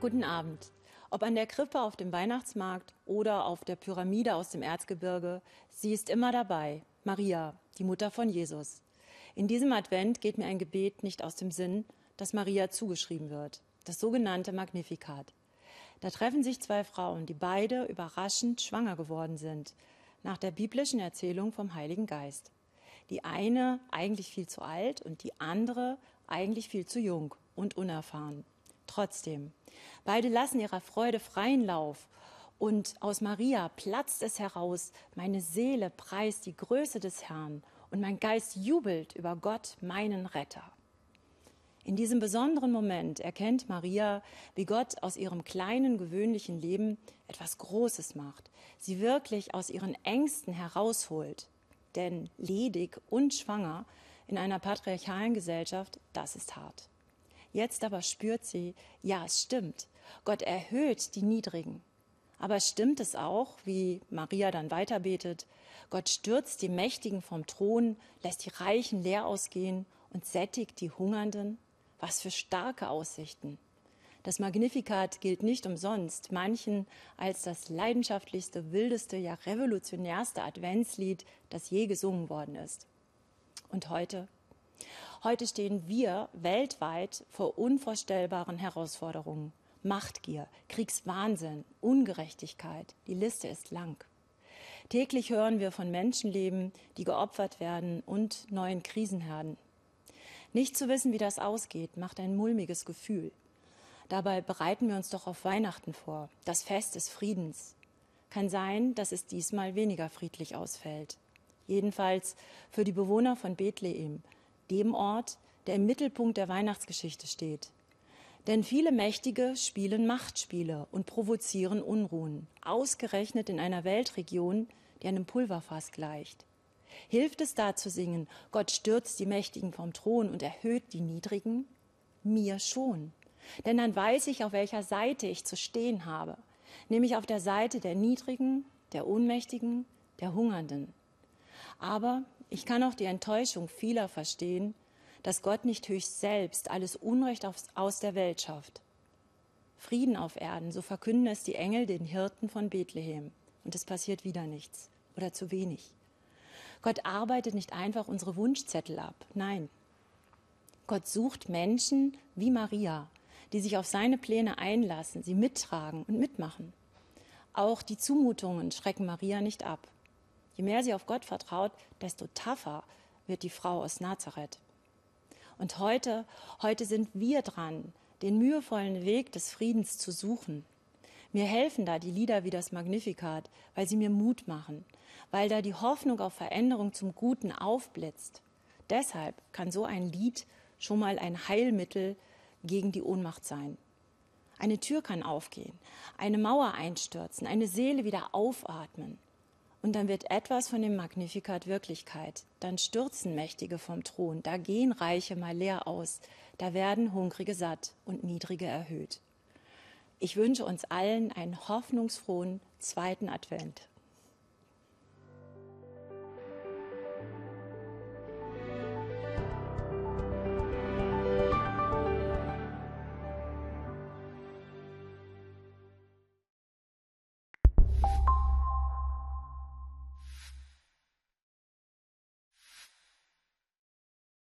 Guten Abend. Ob an der Krippe auf dem Weihnachtsmarkt oder auf der Pyramide aus dem Erzgebirge, sie ist immer dabei. Maria, die Mutter von Jesus. In diesem Advent geht mir ein Gebet nicht aus dem Sinn, das Maria zugeschrieben wird. Das sogenannte Magnificat. Da treffen sich zwei Frauen, die beide überraschend schwanger geworden sind, nach der biblischen Erzählung vom Heiligen Geist. Die eine eigentlich viel zu alt und die andere eigentlich viel zu jung und unerfahren. Trotzdem, beide lassen ihrer Freude freien Lauf und aus Maria platzt es heraus, meine Seele preist die Größe des Herrn und mein Geist jubelt über Gott, meinen Retter. In diesem besonderen Moment erkennt Maria, wie Gott aus ihrem kleinen, gewöhnlichen Leben etwas Großes macht, sie wirklich aus ihren Ängsten herausholt. Denn ledig und schwanger in einer patriarchalen Gesellschaft, das ist hart. Jetzt aber spürt sie, ja, es stimmt. Gott erhöht die Niedrigen. Aber stimmt es auch, wie Maria dann weiterbetet, Gott stürzt die Mächtigen vom Thron, lässt die Reichen leer ausgehen und sättigt die Hungernden? Was für starke Aussichten. Das Magnificat gilt nicht umsonst manchen als das leidenschaftlichste, wildeste, ja revolutionärste Adventslied, das je gesungen worden ist. Und heute? Heute stehen wir weltweit vor unvorstellbaren Herausforderungen. Machtgier, Kriegswahnsinn, Ungerechtigkeit, die Liste ist lang. Täglich hören wir von Menschenleben, die geopfert werden und neuen Krisenherden. Nicht zu wissen, wie das ausgeht, macht ein mulmiges Gefühl. Dabei bereiten wir uns doch auf Weihnachten vor, das Fest des Friedens. Kann sein, dass es diesmal weniger friedlich ausfällt. Jedenfalls für die Bewohner von Bethlehem, dem Ort, der im Mittelpunkt der Weihnachtsgeschichte steht. Denn viele Mächtige spielen Machtspiele und provozieren Unruhen, ausgerechnet in einer Weltregion, die einem Pulverfass gleicht. Hilft es da zu singen, Gott stürzt die Mächtigen vom Thron und erhöht die Niedrigen? Mir schon. Denn dann weiß ich, auf welcher Seite ich zu stehen habe, nämlich auf der Seite der Niedrigen, der Ohnmächtigen, der Hungernden. Aber ich kann auch die Enttäuschung vieler verstehen, dass Gott nicht höchst selbst alles Unrecht aus der Welt schafft. Frieden auf Erden, so verkünden es die Engel den Hirten von Bethlehem. Und es passiert wieder nichts oder zu wenig. Gott arbeitet nicht einfach unsere Wunschzettel ab. Nein. Gott sucht Menschen wie Maria, die sich auf seine Pläne einlassen, sie mittragen und mitmachen. Auch die Zumutungen schrecken Maria nicht ab. Je mehr sie auf Gott vertraut, desto tougher wird die Frau aus Nazareth. Und heute, heute sind wir dran, den mühevollen Weg des Friedens zu suchen. Mir helfen da die Lieder wie das Magnificat, weil sie mir Mut machen, weil da die Hoffnung auf Veränderung zum Guten aufblitzt. Deshalb kann so ein Lied schon mal ein Heilmittel gegen die Ohnmacht sein. Eine Tür kann aufgehen, eine Mauer einstürzen, eine Seele wieder aufatmen. Und dann wird etwas von dem Magnifikat Wirklichkeit. Dann stürzen Mächtige vom Thron, da gehen Reiche mal leer aus, da werden Hungrige satt und Niedrige erhöht. Ich wünsche uns allen einen hoffnungsfrohen zweiten Advent.